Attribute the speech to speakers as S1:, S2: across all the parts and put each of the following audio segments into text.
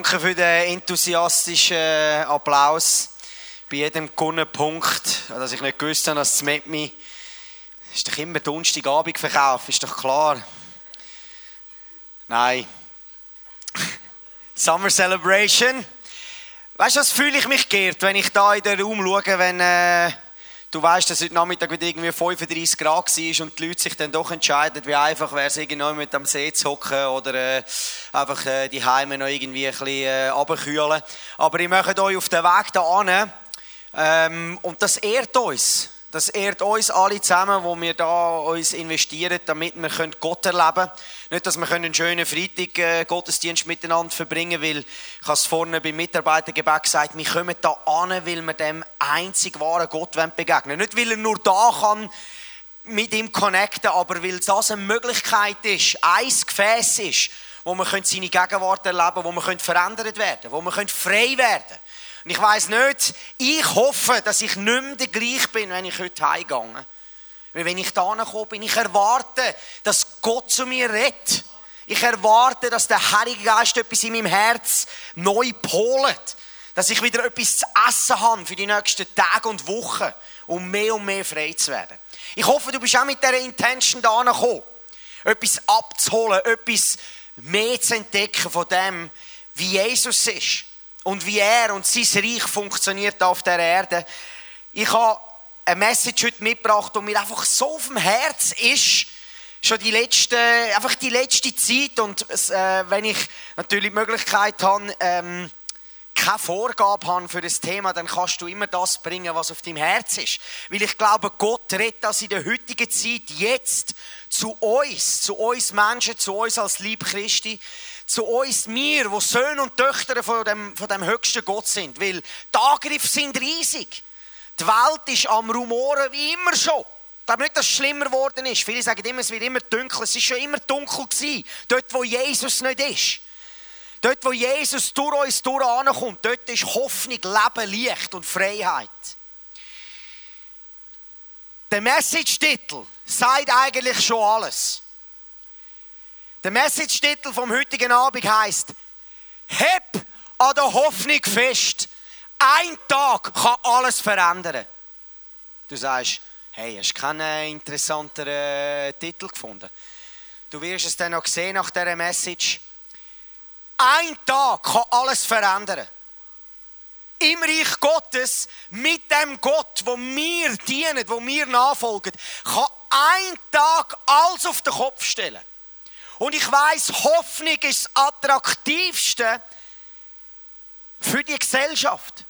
S1: Danke für den enthusiastischen Applaus bei jedem gewonnenen Punkt. Dass ich nicht gewusst habe, dass das mit mir ist doch immer Donnerstagabend verkauft, ist doch klar. Nein. Summer Celebration. Weißt du, was fühle ich mich geehrt, wenn ich da in den Raum schaue, wenn äh, du weißt, dass heute Nachmittag wieder irgendwie 35 Grad war und die Leute sich dann doch entscheiden, wie einfach wäre es, irgendwo mit am See zu hocken oder äh, einfach äh, die Heime noch irgendwie ein bisschen äh, abkühlen. Aber ich möchte euch auf den Weg da an ähm, und das ehrt uns. Das ehrt uns alle zusammen, wo wir da uns investieren, damit wir Gott erleben können. Nicht, dass wir einen schönen Freitag äh, Gottesdienst miteinander verbringen können, weil ich es vorne beim Mitarbeitergebet gesagt, wir kommen da an, weil wir dem einzig wahren Gott begegnen Nicht, weil er nur da kann mit ihm connecten, aber weil das eine Möglichkeit ist, ein Gefäß ist, wo wir seine Gegenwart erleben können, wo wir verändert werden wo wir frei werden können. Und ich weiß nicht, ich hoffe, dass ich nicht mehr der gleich bin, wenn ich heute heimgehe. Weil wenn ich da komme, bin ich erwarte, dass Gott zu mir redet. Ich erwarte, dass der Heilige Geist etwas in meinem Herz neu polet. Dass ich wieder etwas zu essen habe für die nächsten Tage und Wochen, um mehr und mehr frei zu werden. Ich hoffe, du bist auch mit dieser Intention da gekommen. Etwas abzuholen, etwas mehr zu entdecken von dem, wie Jesus ist und wie er und sein Reich funktioniert auf der Erde. Ich habe eine Message heute mitgebracht, die mir einfach so auf dem Herz ist, schon die letzte, einfach die letzte Zeit und äh, wenn ich natürlich die Möglichkeit habe, ähm, keine Vorgabe habe für das Thema, dann kannst du immer das bringen, was auf deinem Herz ist. Weil ich glaube, Gott redet das in der heutigen Zeit jetzt zu uns, zu uns Menschen, zu uns als Lieb Christi, zu uns, wir, wo Söhne und Töchter von dem, von dem höchsten Gott sind. Weil die Angriffe sind riesig. Die Welt ist am Rumoren wie immer schon. Ich glaube nicht, dass es schlimmer geworden ist. Viele sagen immer, es wird immer dunkler. Es ist schon immer dunkel gewesen. Dort, wo Jesus nicht ist. Dort, wo Jesus durch uns durch ankommt, dort ist Hoffnung, Leben, Licht und Freiheit. Der Message-Titel sagt eigentlich schon alles. Der Message-Titel vom heutigen Abend heißt: Heb an der Hoffnung fest. Ein Tag kann alles verändern. Du sagst, hey, hast du keinen interessanteren Titel gefunden? Du wirst es dann noch sehen nach dieser Message. Ein Tag kann alles verändern. Im Reich Gottes, mit dem Gott, wo wir dienen, wo wir nachfolgen, kann ein Tag alles auf den Kopf stellen. Und ich weiß, Hoffnung ist das attraktivste für die Gesellschaft,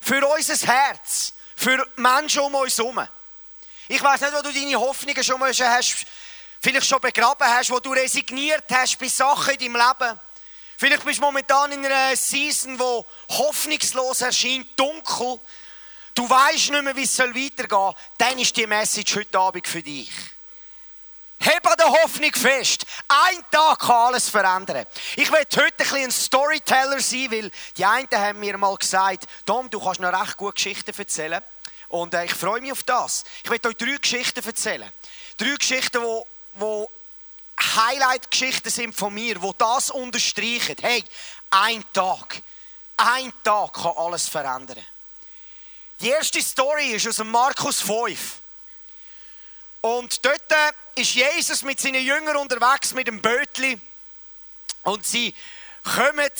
S1: für unser Herz, für Menschen um uns herum. Ich weiß nicht, wo du deine Hoffnungen schon mal hast, vielleicht schon begraben hast, wo du resigniert hast bei Sachen in deinem Leben. Vielleicht bist du momentan in einer Season, wo hoffnungslos erscheint, dunkel. Du weißt nicht mehr, wie es weitergehen soll. Dann ist die Message heute Abend für dich. Heb an der Hoffnung fest. Ein Tag kann alles verändern. Ich will heute ein ein Storyteller sein, weil die einen haben mir mal gesagt, Tom, du kannst noch recht gut Geschichten erzählen. Und äh, ich freue mich auf das. Ich will euch drei Geschichten erzählen. Drei Geschichten, wo, wo Highlight-Geschichten sind von mir, wo das unterstreichen. Hey, ein Tag. Ein Tag kann alles verändern. Die erste Story ist aus Markus 5. Und dort ist Jesus mit seinen Jüngern unterwegs mit dem Bötli und sie kommen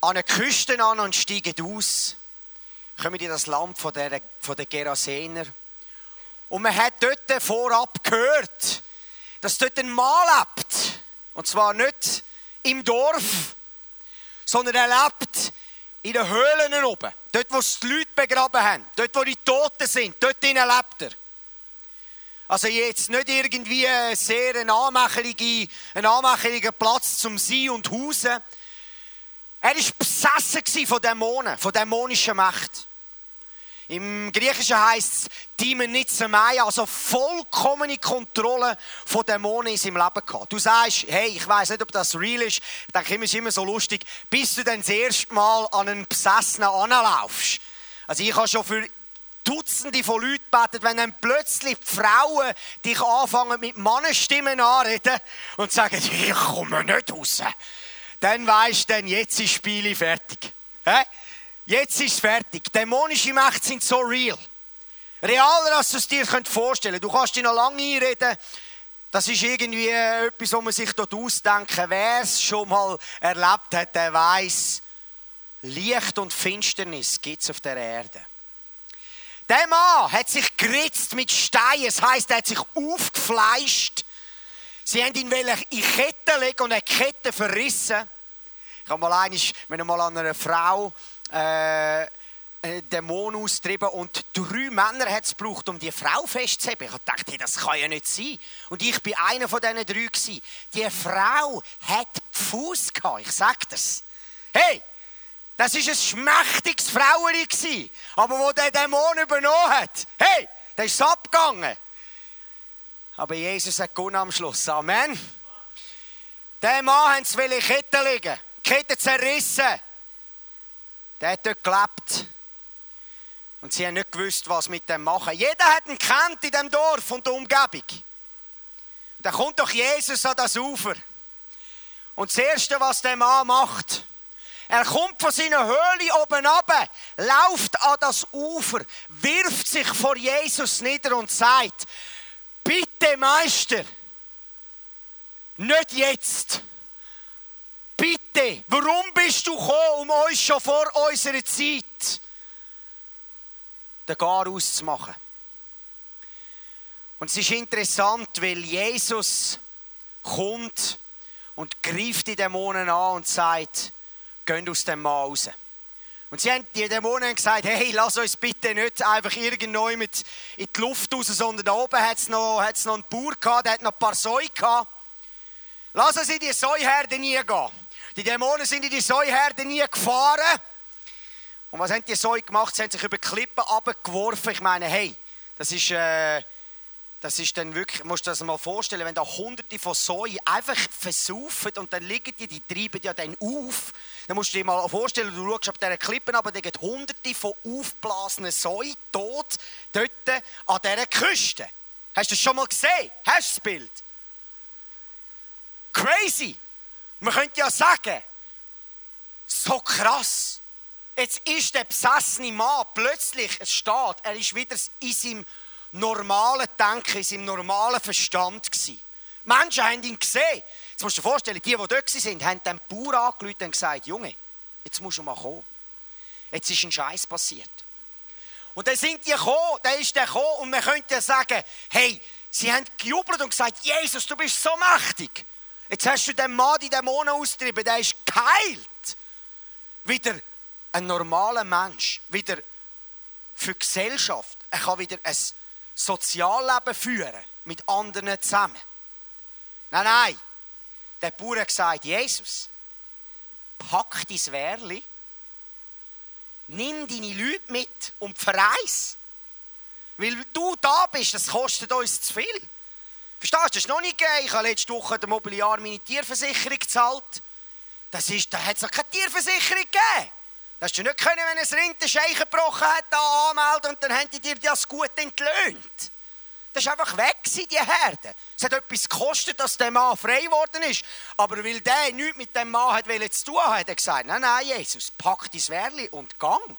S1: an eine Küste an und steigen aus, kommen in das Land von der, von der Gerasener. Und man hat dort vorab gehört, dass dort ein Mann lebt. Und zwar nicht im Dorf, sondern er lebt in den Höhlen oben. Dort, wo die Leute begraben haben. Dort, wo die Toten sind. Dort lebt er. Also jetzt nicht irgendwie sehr ein anmächeliger, ein Platz zum Sein und Hausen. Er war besessen von Dämonen, von dämonischen Macht. Im Griechischen heißt es Demon Nitzemai, also vollkommene Kontrolle von Dämonen in seinem Leben gehabt. Du sagst, hey, ich weiß nicht, ob das real ist. Ich denke immer, ist immer so lustig, bis du dann das erste Mal an einen Besessenen anlaufst. Also ich habe schon für Dutzende von Leuten beten, wenn dann plötzlich die Frauen dich anfangen mit Mannenstimmen anreden und sagen, ich komme nicht raus. dann weisst du, jetzt ist das Spiel fertig. Jetzt ist es fertig. Dämonische Mächte sind so real. Realer, als du es dir vorstellen könntest. Du kannst dich noch lange einreden, das ist irgendwie etwas, was man sich dort ausdenken Wer es schon mal erlebt hat, der weiß, Licht und Finsternis gibt es auf der Erde. Der Mann hat sich geritzt mit Steinen, das heisst, er hat sich aufgefleischt. Sie haben ihn in Ketten legen und eine Kette verrissen. Ich habe mal einmal, wenn mal an einer Frau äh, Dämon austrieben und drei Männer hat es gebraucht, um die Frau festzuheben. Ich dachte, hey, das kann ja nicht sein. Und ich bin einer von diesen drei gewesen. Die Frau hat Fuß gehabt, ich sage das. Hey, das war ein schmächtiges Fraueli Aber wo der Dämon übernommen hat, hey, der ist abgegangen. Aber Jesus hat gewonnen am Schluss. Amen. Der Mann hat es Ketten liegen. Kette zerrissen. Der hat dort gelebt. Und sie haben nicht gewusst, was mit dem machen. Jeder hat ihn kennt in dem Dorf und der Umgebung. Da kommt doch Jesus an das Ufer. Und das Erste, was der Mann macht, er kommt von seiner Höhle oben ab, läuft an das Ufer, wirft sich vor Jesus nieder und sagt, bitte Meister, nicht jetzt. Bitte, warum bist du gekommen, um uns schon vor unserer Zeit den Gar auszumachen? Und es ist interessant, weil Jesus kommt und greift die Dämonen an und sagt, geht aus dem Mann raus. Und sie haben, die Dämonen gesagt, hey, lass uns bitte nicht einfach irgendwo in die Luft raus, sondern da oben hat es noch, noch einen Bauer gehabt, der hat noch ein paar Säue gehabt. Lass uns in die Säuherde nie gehen. Die Dämonen sind in die Säuherde nie gefahren. Und was haben die Säue gemacht? Sie haben sich über Klippen abgeworfen. Ich meine, hey, das ist... Äh, das ist dann wirklich, musst du dir das mal vorstellen, wenn da hunderte von Säuen einfach versaufen und dann liegen die, die treiben ja dann auf. Dann musst du dir mal vorstellen, du schaust auf diese Klippen, aber da gibt hunderte von aufblasenen Säuen tot dort an dieser Küste. Hast du das schon mal gesehen? Hast du das Bild? Crazy. Man könnte ja sagen, so krass. Jetzt ist der besessene Mann plötzlich, es steht, er ist wieder in seinem normalen Denken, in seinem normalen Verstand gewesen. Menschen haben ihn gesehen. Jetzt musst du dir vorstellen, die, die dort waren, haben den Bauer angerufen und gesagt, Junge, jetzt musst du mal kommen. Jetzt ist ein Scheiß passiert. Und dann sind die gekommen, dann ist der gekommen und man könnte ja sagen, hey, sie haben gejubelt und gesagt, Jesus, du bist so mächtig. Jetzt hast du den Mann die Dämonen austrieben, der ist geheilt. Wieder ein normaler Mensch, wieder für die Gesellschaft. Er kann wieder ein Sozialleben führen mit anderen zusammen. Nein, nein. Der Bauer hat gesagt, Jesus, pack dein Wehrli, nimm deine Leute mit und verreis. Weil du da bist, das kostet uns zu viel. Verstehst du, das ist noch nicht gegeben. Ich habe letzte Woche der Mobiliar meine Tierversicherung gezahlt. Das ist, da hat es noch keine Tierversicherung gegeben. Hast du nicht können, wenn ein Rind den Scheichen gebrochen hat, da anmelden und dann haben die dir das gut entlöhnt. Das war einfach weg, die Herde. Es hat etwas gekostet, dass der Mann frei geworden ist. Aber weil der nichts mit dem Mann hat zu tun hat er gesagt, nein, nein, Jesus, pack dein Wehrli und gang.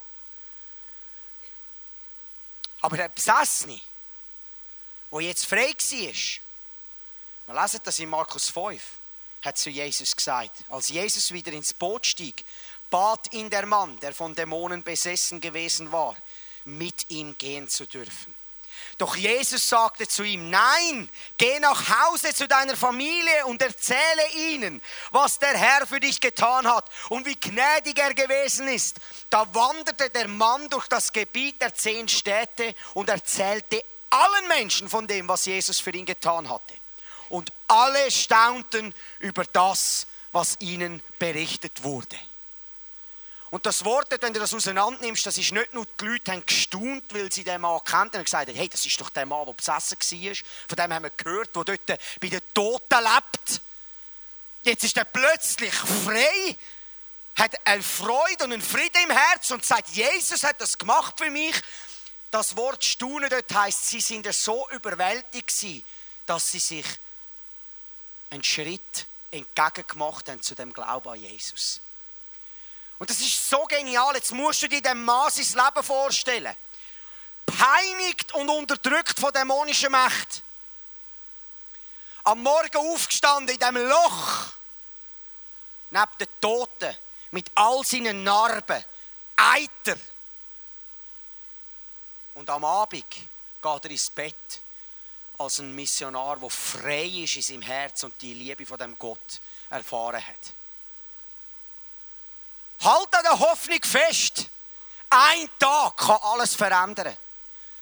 S1: Aber der Besessene, der jetzt frei war, wir lesen das in Markus 5, hat zu Jesus gesagt, als Jesus wieder ins Boot stieg, bat ihn der Mann, der von Dämonen besessen gewesen war, mit ihm gehen zu dürfen. Doch Jesus sagte zu ihm, nein, geh nach Hause zu deiner Familie und erzähle ihnen, was der Herr für dich getan hat und wie gnädig er gewesen ist. Da wanderte der Mann durch das Gebiet der zehn Städte und erzählte allen Menschen von dem, was Jesus für ihn getan hatte. Und alle staunten über das, was ihnen berichtet wurde. Und das Wort, wenn du das auseinander nimmst, das ist nicht nur, die Leute haben gestaunt, weil sie den Mann kannten und gesagt haben, hey, das ist doch der Mann, der besessen war. Von dem haben wir gehört, der dort bei den Toten lebt. Jetzt ist er plötzlich frei, hat eine Freude und einen Frieden im Herz und sagt, Jesus hat das gemacht für mich. Das Wort staunen dort heisst, sie sind so überwältigt dass sie sich einen Schritt entgegengemacht haben zu dem Glauben an Jesus. Und das ist so genial. Jetzt musst du dir dem Mann sein Leben vorstellen. Peinigt und unterdrückt von dämonischen Mächten. Am Morgen aufgestanden in dem Loch. Neben den Toten. Mit all seinen Narben. Eiter. Und am Abend geht er ins Bett als ein Missionar, der frei ist in seinem Herz und die Liebe von dem Gott erfahren hat. Halt an der Hoffnung fest. Ein Tag kann alles verändern.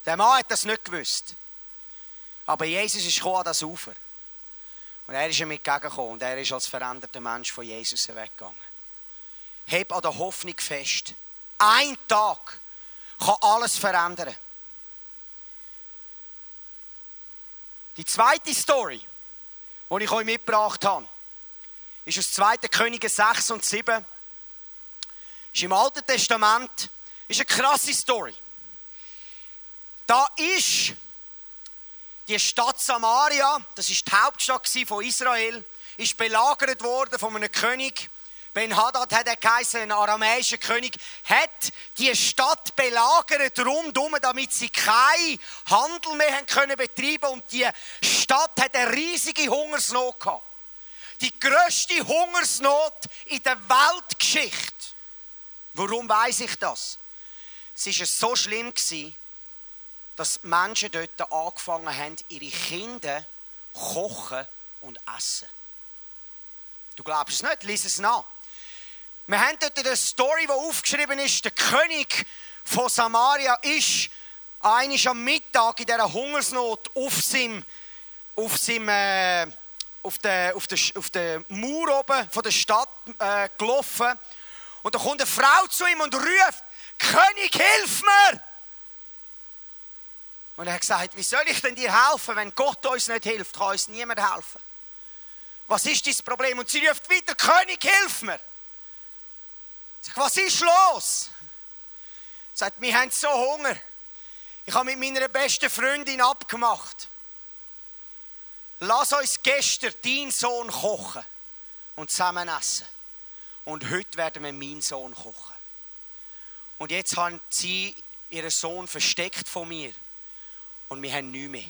S1: Der Mann hat das nicht gewusst. Aber Jesus ist an das Ufer. Und er ist ihm entgegengekommen und er ist als veränderter Mensch von Jesus weggegangen. Heb an der Hoffnung fest. Ein Tag kann alles verändern. Die zweite Story, die ich euch mitgebracht habe, ist aus 2. Könige 6 und 7 ist im Alten Testament, ist eine krasse Story. Da ist die Stadt Samaria, das ist die Hauptstadt von Israel, ist belagert worden von einem König. Ben Hadad hat er geheißen, ein aramäischer König, hat die Stadt belagert rundum, damit sie keinen Handel mehr haben können betreiben und die Stadt hat eine riesige Hungersnot gehabt. Die größte Hungersnot in der Weltgeschichte. Warum weiß ich das? Es war so schlimm, dass Menschen dort angefangen haben, ihre Kinder kochen und essen. Du glaubst es nicht? Lies es nach. Wir haben dort eine Story, die aufgeschrieben ist, der König von Samaria ist eines am Mittag in dieser Hungersnot auf seinem, auf seinem äh, auf der, auf, der, auf der Mauer oben von der Stadt äh, gelaufen und da kommt eine Frau zu ihm und ruft, König, hilf mir! Und er hat gesagt, wie soll ich denn dir helfen, wenn Gott uns nicht hilft, kann uns niemand helfen. Was ist das Problem? Und sie ruft wieder, König, hilf mir! Sage, was ist los? Sie sagt, wir haben so Hunger. Ich habe mit meiner besten Freundin abgemacht. Lass uns gestern deinen Sohn kochen und zusammen essen und heute werden wir meinen Sohn kochen. Und jetzt haben sie ihren Sohn versteckt von mir und wir haben nichts mehr.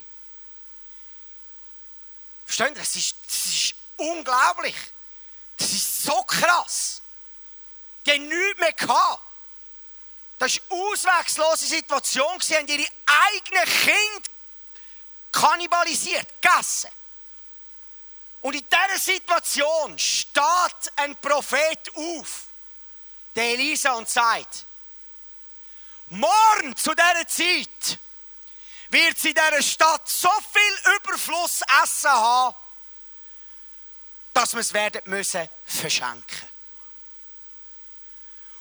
S1: Verstehen Sie? Das ist, das ist unglaublich. Das ist so krass. Die haben nichts mehr gehabt. Das war eine auswegslose Situation. Sie haben ihre eigenen Kinder kannibalisiert, gegessen. Und in dieser Situation steht ein Prophet auf, der Elisa, und sagt, morgen zu dieser Zeit wird sie in dieser Stadt so viel Überfluss Essen haben, dass wir es werden müssen verschenken.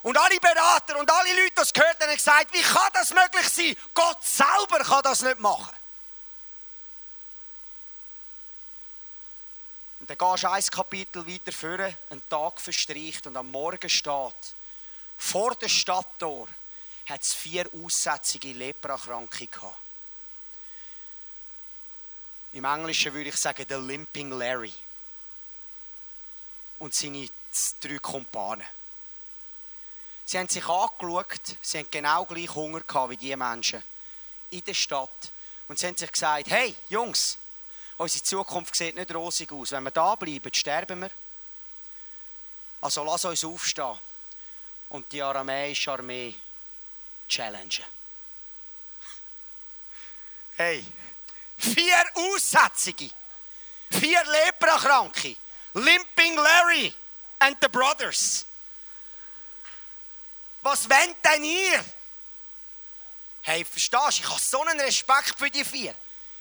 S1: Und alle Berater und alle Leute, die es gehört haben, haben gesagt, wie kann das möglich sein? Gott selber kann das nicht machen. Und dann gehst du ein Kapitel weiter führen, ein Tag verstreicht und am Morgen steht, vor der Stadttor hat es vier aussätzige Leprakranke gehabt. Im Englischen würde ich sagen, der Limping Larry. Und seine drei Kumpanen. Sie haben sich angeschaut, sie haben genau gleich Hunger gehabt wie die Menschen in der Stadt. Und sie haben sich gesagt, hey Jungs, Unsere Zukunft sieht nicht rosig aus. Wenn wir da bleiben, sterben wir. Also lass uns aufstehen und die aramäische Armee challengen. Hey, vier Aussätzige, vier Leprakranke, Limping Larry and the Brothers. Was wollt denn ihr? Hey, verstehst du, ich habe so einen Respekt für die vier.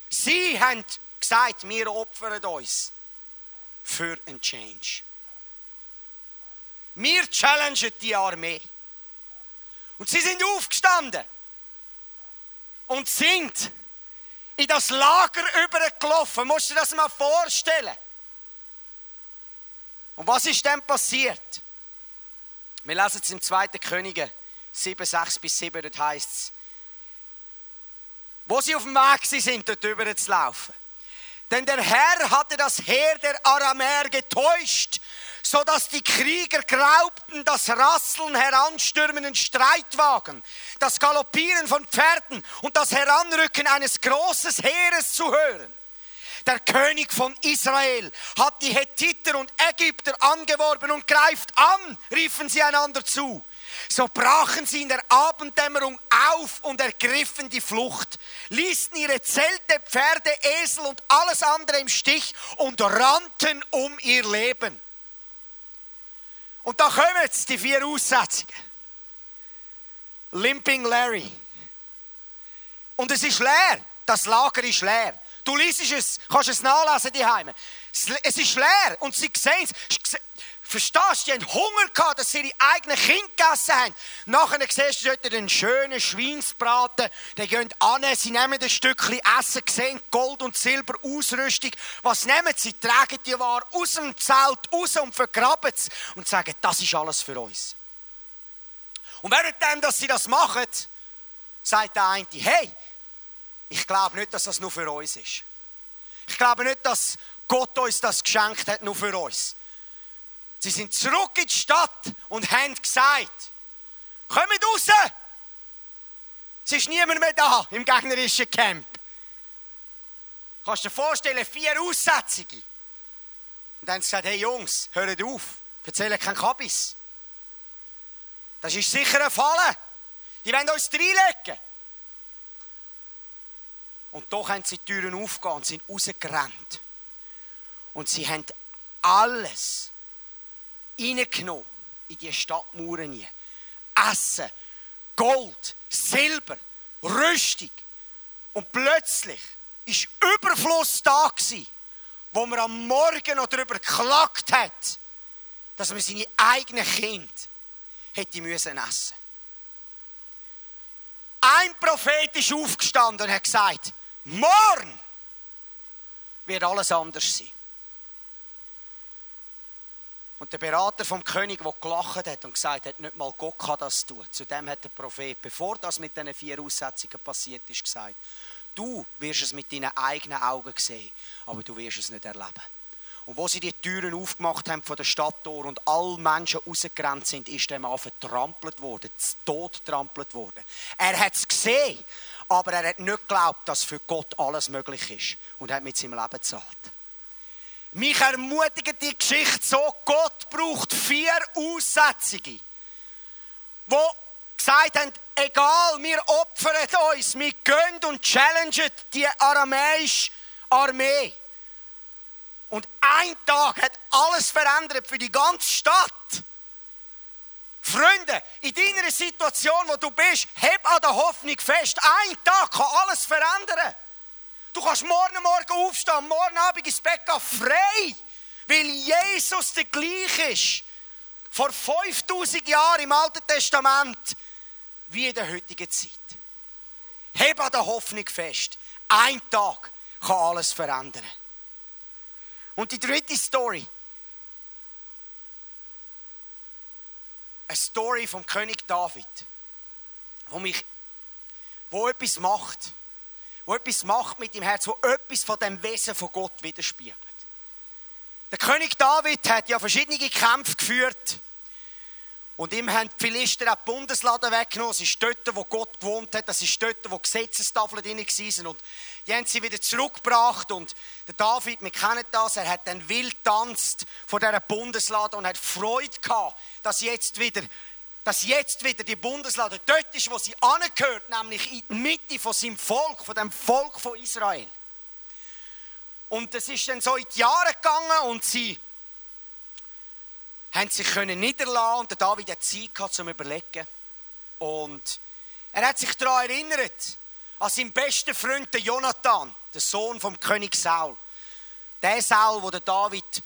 S1: Sie haben gesagt, wir opfern uns für einen Change. Wir challengen die Armee. Und sie sind aufgestanden und sind in das Lager übergelaufen. Musst du dir das mal vorstellen? Und was ist dann passiert? Wir lesen es im 2. Könige 7, 6 bis 7, dort heißt es, wo sie auf dem Weg sind, dort über zu laufen Denn der Herr hatte das Heer der Aramäer getäuscht, so dass die Krieger glaubten, das Rasseln heranstürmenden Streitwagen, das Galoppieren von Pferden und das Heranrücken eines großen Heeres zu hören. Der König von Israel hat die Hethiter und Ägypter angeworben und greift an, riefen sie einander zu. So brachen sie in der Abenddämmerung auf und ergriffen die Flucht, ließen ihre Zelte, Pferde, Esel und alles andere im Stich und rannten um ihr Leben. Und da kommen jetzt die vier Aussetzungen. Limping Larry. Und es ist leer. Das Lager ist leer. Du liest es, kannst es nachlesen die Heime. Es ist leer und sie sehen es. Verstehst du? Die haben Hunger gehabt, dass sie ihre eigenen Kinder gegessen haben. Nachher siehst du dort einen schönen Schweinsbraten. Die gehen an, sie nehmen ein Stückchen Essen, sehen Gold und Silber, Ausrüstung. Was nehmen sie? Tragen die Ware aus dem Zelt raus und vergraben es und sagen, das ist alles für uns. Und währenddem, dass sie das machen, sagt der eine, hey, ich glaube nicht, dass das nur für uns ist. Ich glaube nicht, dass Gott uns das geschenkt hat, nur für uns. Sie sind zurück in die Stadt und haben gesagt, kommt raus! Es ist niemand mehr da im gegnerischen Camp. Kannst du dir vorstellen, vier Aussetzungen. Und dann haben sie gesagt, hey Jungs, hört auf, erzählen kein Kabis. Das ist sicher ein Falle. Die wollen uns reinlegen. Und doch haben sie die Türen aufgegangen und sind rausgerannt. Und sie haben alles reingenommen in die Stadtmauern hinein. Essen, Gold, Silber, Rüstung. Und plötzlich ist Überfluss da wo man am Morgen noch darüber geklagt hat, dass man seine eigenen Kinder hätte müssen essen. Ein Prophet ist aufgestanden und hat gesagt, morgen wird alles anders sein. Und der Berater vom König, der gelacht hat und gesagt hat, nicht mal Gott kann das tun. Zu dem hat der Prophet, bevor das mit diesen vier Aussetzungen passiert ist, gesagt, du wirst es mit deinen eigenen Augen sehen, aber du wirst es nicht erleben. Und wo sie die Türen aufgemacht haben von der Stadttor und alle Menschen rausgerannt sind, ist dem Mann vertrampelt worden, zu Tod trampelt worden. Er hat es gesehen, aber er hat nicht geglaubt, dass für Gott alles möglich ist und hat mit seinem Leben gezahlt. Mich ermutigt die Geschichte so, Gott braucht vier Aussetzungen, wo gesagt haben, egal, wir opfern uns, wir gehen und challengen die aramäische Armee. Und ein Tag hat alles verändert für die ganze Stadt. Freunde, in deiner Situation, wo du bist, heb an der Hoffnung fest. Ein Tag kann alles verändern. Du kannst morgen Morgen aufstehen, morgen Abend ins Bett gehen, frei. Weil Jesus der gleiche ist. Vor 5000 Jahren im Alten Testament, wie in der heutigen Zeit. Heb an der Hoffnung fest. Ein Tag kann alles verändern. Und die dritte Story. Eine Story vom König David, wo mich, wo etwas macht wo etwas macht mit dem Herz, wo etwas von dem Wesen von Gott widerspiegelt. Der König David hat ja verschiedene Kämpfe geführt. Und ihm haben die Philister auch die Bundesladen weggenommen. Das ist dort, wo Gott gewohnt hat. Das ist dort, wo Gesetzestafeln drin waren. Und die haben sie wieder zurückgebracht. Und der David, wir kennen das, er hat dann wild tanzt vor dieser Bundeslade und hat Freude gehabt, dass jetzt wieder dass jetzt wieder die Bundeslade dort ist, wo sie angehört, nämlich in die Mitte von seinem Volk, von dem Volk von Israel. Und das ist dann so in die Jahre gegangen und sie haben sich können niederlassen und der David hat Zeit gehabt zum Überlegen. Und er hat sich daran erinnert, an seinen besten Freund, den Jonathan, der Sohn vom König Saul. Der Saul, wo der David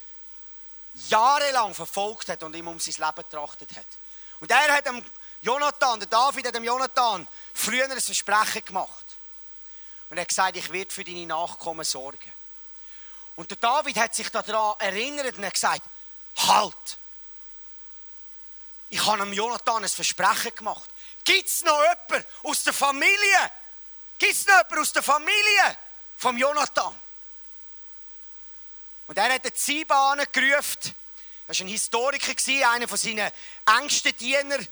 S1: jahrelang verfolgt hat und ihm um sein Leben getrachtet hat. Und er hat dem Jonathan, der David hat dem Jonathan früher ein Versprechen gemacht. Und er hat gesagt, ich werde für deine Nachkommen sorgen. Und der David hat sich daran erinnert und hat gesagt, halt! Ich habe dem Jonathan ein Versprechen gemacht. Gibt es noch jemanden aus der Familie? Gibt es noch jemanden aus der Familie vom Jonathan? Und er hat den Ziba gerufen. Das war ein Historiker, einer von seinen engsten Dienern. Und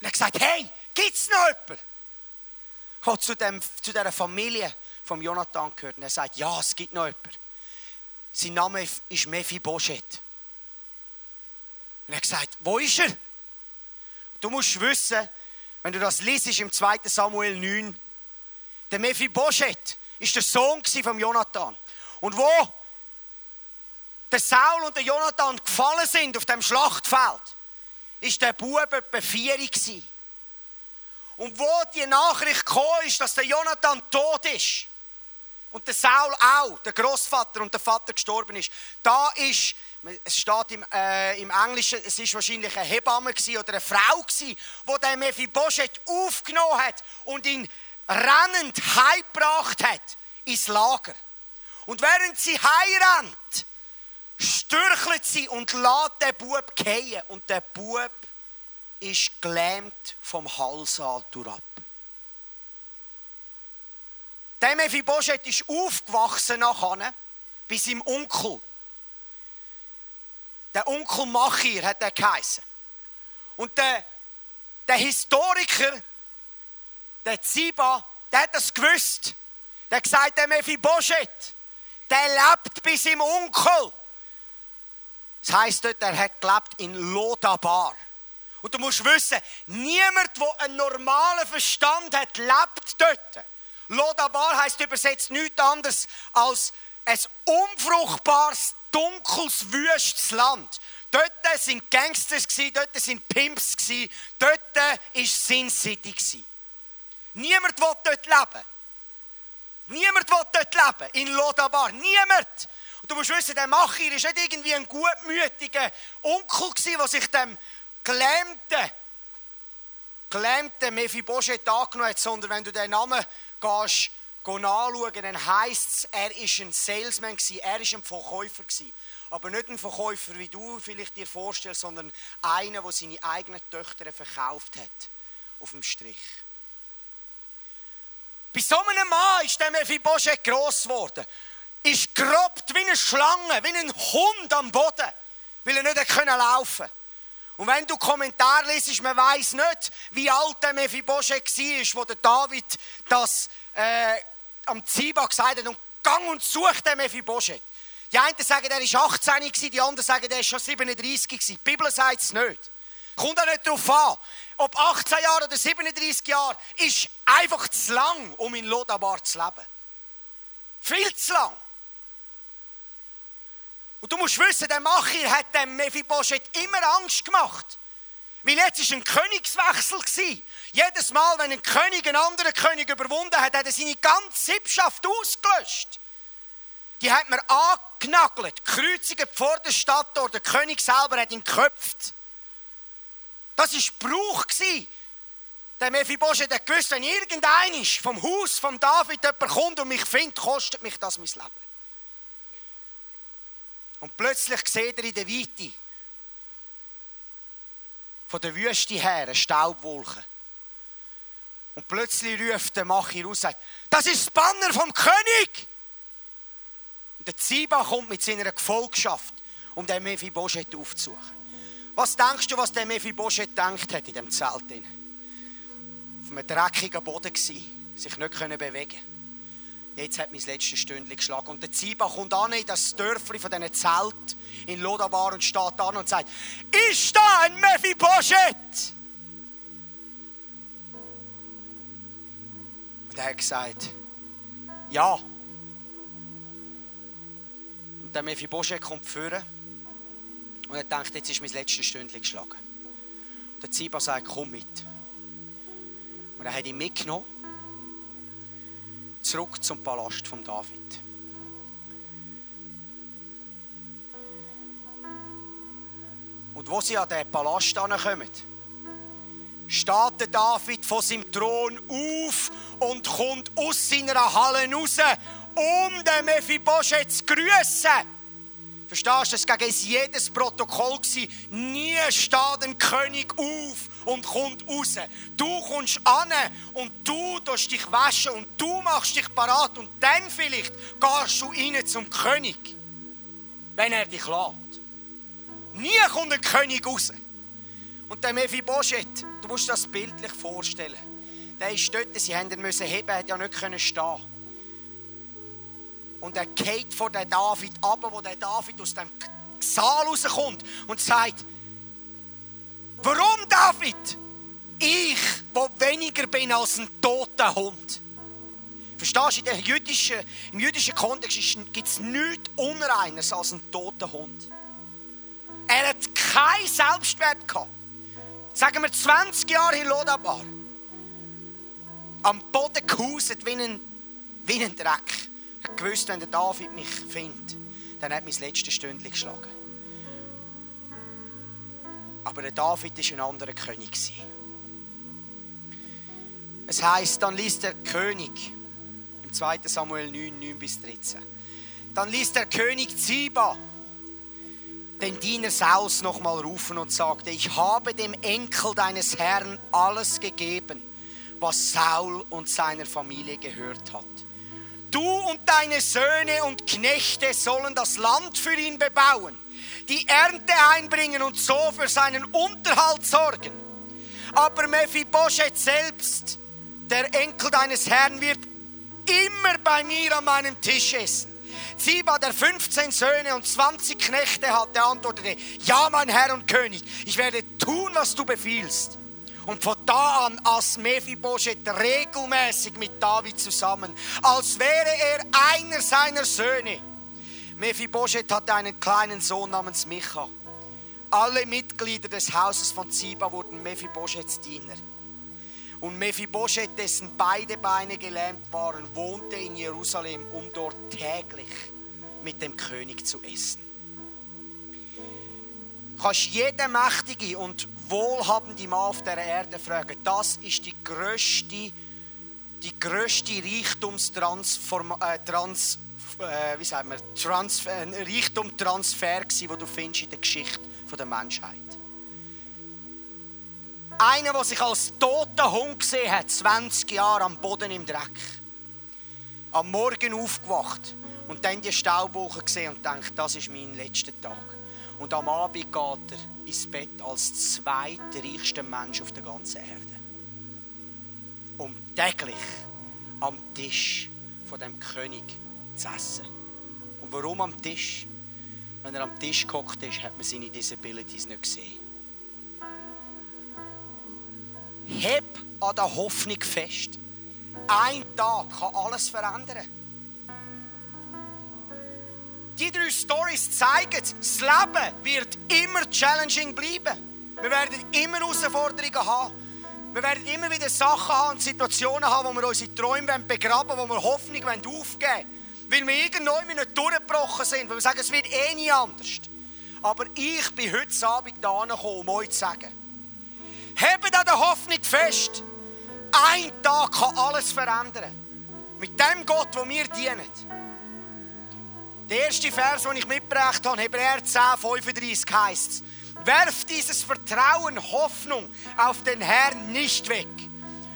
S1: er hat gesagt, hey, gibt es noch jemanden? Hat zu, dem, zu dieser Familie von Jonathan gehört. Und er sagt, ja, es gibt noch jemanden. Sein Name ist Mephibosheth. Und er hat gesagt, wo ist er? Du musst wissen, wenn du das liest im 2. Samuel 9, der Mephibosheth ist der Sohn von Jonathan. Und wo der Saul und der Jonathan gefallen sind auf dem Schlachtfeld, ist der Bub etwa vier. Und wo die Nachricht gekommen ist, dass der Jonathan tot ist und der Saul auch, der Großvater und der Vater gestorben ist, da ist es steht im, äh, im Englischen, es ist wahrscheinlich eine Hebamme oder eine Frau gewesen, die den Mephibosheth aufgenommen hat und ihn rennend heimgebracht hat ins Lager. Und während sie heimrennt, stürchelt sie und lässt den Bub fallen. Und der Bub ist gelähmt vom Hals an durchab. Der Mephibosheth ist aufgewachsen nachher bei seinem Onkel. Der Onkel Machir hat er geheißen. Und der, der Historiker, der Ziba, der hat das gewusst. Der hat gesagt, der Mephibosheth, der lebt bei seinem Onkel. Das heisst dort, er hat gelebt in Lodabar. Und du musst wissen, niemand, der einen normalen Verstand hat, lebt dort. Lodabar heisst übersetzt nichts anderes als ein unfruchtbares dunkles, wüstes Land. Dort sind Gangsters, dort sind Pimps, dort war Sin City. Niemand will dort leben. Niemand will dort leben, in Lodabar. Niemand. Und du musst wissen, der Machir war nicht irgendwie ein gutmütiger Onkel, der sich dem gelähmten, gelähmten Mephibosheth angenommen hat, sondern wenn du den Namen gehst, anschauen, dann heisst es, er war ein Salesman, er war ein Verkäufer. Aber nicht ein Verkäufer, wie du vielleicht dir vorstellst, sondern einer, der seine eigenen Töchter verkauft hat. Auf dem Strich. Bei so einem Mann ist der Mephibosheth gross geworden. Ist gerobt wie eine Schlange, wie ein Hund am Boden, weil er nicht laufen konnte. Und wenn du Kommentar liest, man weiß nicht, wie alt der Mephibosheth war, wo der David das äh, am Ziba gesagt hat, und gang und such den Mephibosheth. Die einen sagen, er war 18, die anderen sagen, er war schon 37. Die Bibel sagt es nicht. Kommt auch nicht darauf an. Ob 18 Jahre oder 37 Jahre, ist einfach zu lang, um in Lodabar zu leben. Viel zu lang. Und du musst wissen, der Machir hat dem Mephibosheth immer Angst gemacht. Weil jetzt war ein Königswechsel. Jedes Mal, wenn ein König einen anderen König überwunden hat, hat er seine ganze Sippschaft ausgelöscht. Die hat man angenagelt, gekreuzigt vor der Stadt. Der König selber hat ihn geköpft. Das war Brauch. Der Mephibosheth hat gewusst, wenn irgendein vom Haus von David jemand kommt und mich findet, kostet mich das mein Leben. Und plötzlich sieht er in der Weite, von der Wüste her eine Staubwolke. Und plötzlich ruft der Machir raus und sagt, das ist das Banner vom König. Und der Ziba kommt mit seiner Gefolgschaft, um den Mephibosheth aufzusuchen. Was denkst du, was der Mephibosheth gedacht hat in dem Zelt? Auf einem dreckigen Boden gewesen, sich nicht bewegen Jetzt hat mein letztes Stündchen geschlagen. Und der Ziba kommt an in das Dörfli von diesen Zelt in Lodabar und steht an und sagt, ist da ein Mephibosheth? Und er hat gesagt, ja. Und der Mephibosheth kommt führen und er denkt, jetzt ist mein letztes Stündchen geschlagen. Und der Ziba sagt, komm mit. Und er hat ihn mitgenommen zurück zum Palast von David. Und wo sie an den Palast kommen, steht der David von seinem Thron auf und kommt aus seiner Halle raus, um den Mephibosheth zu grüßen. Verstehst du, es war gegen jedes Protokoll. Nie steht ein König auf und kommt raus. Du kommst an und du tust dich waschen und du machst dich parat und dann vielleicht gehst du rein zum König. wenn er dich lädt. Nie kommt ein König raus. Und der Mephibosheth, du musst das bildlich vorstellen. Der ist dort, sie haben ihn heben, er hat ja nicht stehen. Und er geht vor den David ab, wo der David aus dem Saal rauskommt und sagt, warum David? Ich, wo weniger bin als ein toter Hund. Verstehst du, jüdischen, im jüdischen Kontext gibt es nichts Unreines als ein toter Hund. Er hat keinen Selbstwert gehabt. Sagen wir 20 Jahre in Lodabar. Am Boden gehuset wie ein, wie ein Dreck. Hat gewusst, wenn der David mich findet, dann hat mein letztes Stündchen geschlagen. Aber der David war ein anderer König. Es heißt, dann ließ der König 2. Samuel 9, 9 bis 13. Dann ließ der König Ziba den Diener Saus nochmal rufen und sagte, ich habe dem Enkel deines Herrn alles gegeben, was Saul und seiner Familie gehört hat. Du und deine Söhne und Knechte sollen das Land für ihn bebauen, die Ernte einbringen und so für seinen Unterhalt sorgen. Aber Mephibosheth selbst, der Enkel deines Herrn, wird immer bei mir an meinem Tisch essen. Ziba, der 15 Söhne und 20 Knechte hatte, antwortete, ja, mein Herr und König, ich werde tun, was du befiehlst. Und von da an aß Mephibosheth regelmäßig mit David zusammen, als wäre er einer seiner Söhne. Mephibosheth hatte einen kleinen Sohn namens Micha. Alle Mitglieder des Hauses von Ziba wurden Mephibosheths Diener. Und Mephibosheth, dessen beide Beine gelähmt waren, wohnte in Jerusalem, um dort täglich mit dem König zu essen. Du kannst jeden mächtige und wohlhabende Mann auf der Erde fragen. Das ist die größte, die größte Reichtumstransform, äh, äh, wie Transfer, äh, Reichtumtransfer, du findest in der Geschichte der Menschheit. Einer, der sich als toter Hund gesehen hat, 20 Jahre am Boden im Dreck. Am Morgen aufgewacht und dann die Staubwolke gesehen und denkt, das ist mein letzter Tag. Und am Abend geht er ins Bett als zweitreichster Mensch auf der ganzen Erde. Um täglich am Tisch von dem König zu essen. Und warum am Tisch? Wenn er am Tisch gehockt ist, hat man seine Disabilities nicht gesehen. Heb an der Hoffnung fest. Ein Tag kann alles verändern. Die drei Stories zeigen, das Leben wird immer challenging bleiben. Wir werden immer Herausforderungen haben. Wir werden immer wieder Sachen haben und Situationen haben, wo wir unsere Träume begraben wollen, wo wir Hoffnung aufgeben wollen. Weil wir irgendwann nicht durchgebrochen sind, weil wir sagen, es wird eh nie anders. Aber ich bin heute Abend da gekommen, um euch zu sagen, Hebt an der Hoffnung fest. Ein Tag kann alles verändern. Mit dem Gott, wo wir dienen. Der erste Vers, den ich mitgebracht habe, Hebräer 10, 35 heißt es. Werft dieses Vertrauen, Hoffnung auf den Herrn nicht weg,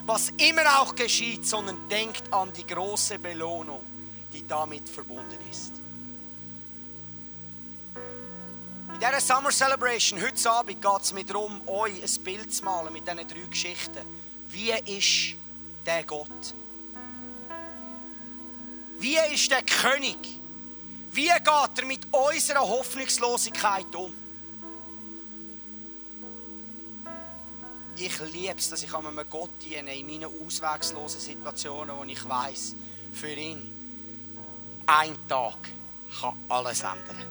S1: was immer auch geschieht, sondern denkt an die große Belohnung, die damit verbunden ist. In dieser Summer Celebration, heute Abend, geht es mir darum, euch ein Bild zu malen mit diesen drei Geschichten. Wie ist der Gott? Wie ist der König? Wie geht er mit unserer Hoffnungslosigkeit um? Ich liebe es, dass ich einem Gott diene in meinen ausweglosen Situationen, wo ich weiß, für ihn ein Tag kann alles ändern.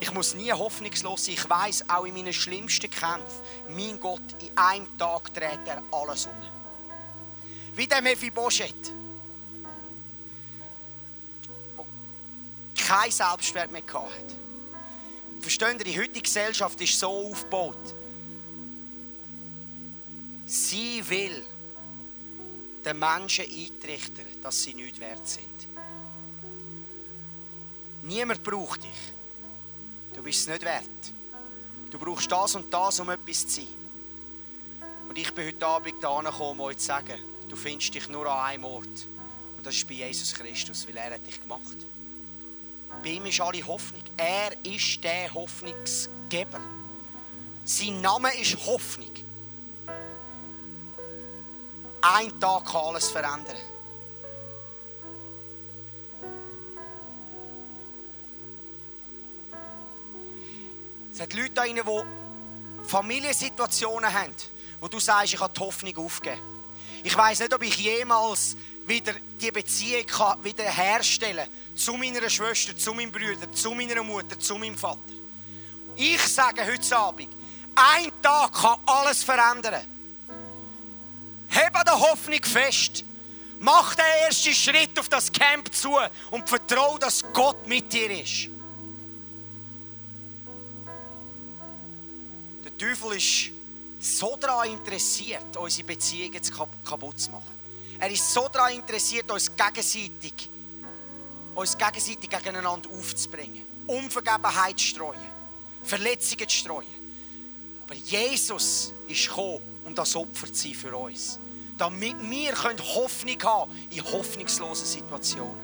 S1: Ich muss nie hoffnungslos sein. Ich weiß auch in meinen schlimmsten Kämpfen, mein Gott, in einem Tag dreht er alles um. Wie der Mephibosheth. Der kein Selbstwert mehr hatte. Verstehen Sie, die heutige Gesellschaft ist so aufgebaut. Sie will den Menschen eintrichtern, dass sie nicht wert sind. Niemand braucht dich. Du bist es nicht wert. Du brauchst das und das, um etwas zu sein. Und ich bin heute Abend da gekommen, um euch zu sagen, du findest dich nur an einem Ort. Und das ist bei Jesus Christus, weil er hat dich gemacht. Bei ihm ist alle Hoffnung. Er ist der Hoffnungsgeber. Sein Name ist Hoffnung. Ein Tag kann alles verändern. Es hat Leute da die Familiensituationen haben, wo du sagst, ich habe die Hoffnung aufgegeben. Ich weiß nicht, ob ich jemals wieder die Beziehung wieder herstellen kann zu meiner Schwester, zu meinem Bruder, zu meiner Mutter, zu meinem Vater. Ich sage heute Abend, ein Tag kann alles verändern. Heb an der Hoffnung fest. Mach den ersten Schritt auf das Camp zu und vertraue, dass Gott mit dir ist. Der Teufel ist so daran interessiert, unsere Beziehungen kaputt zu machen. Er ist so daran interessiert, uns gegenseitig, uns gegenseitig gegeneinander aufzubringen, Unvergebenheit zu streuen, Verletzungen zu streuen. Aber Jesus ist gekommen, um das Opfer zu sein für uns. Damit wir Hoffnung haben in hoffnungslosen Situationen.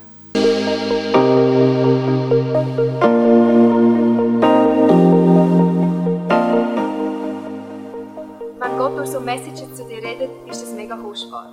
S2: Wenn Gott durch so Messages zu dir redet, ist das mega kostbar.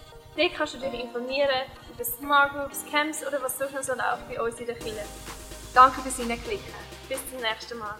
S3: Dort kannst du dich informieren über Smart Groups, Camps oder was sonst noch läuft bei uns in der Kirche.
S2: Danke fürs Hineinklicken.
S3: Bis zum nächsten Mal.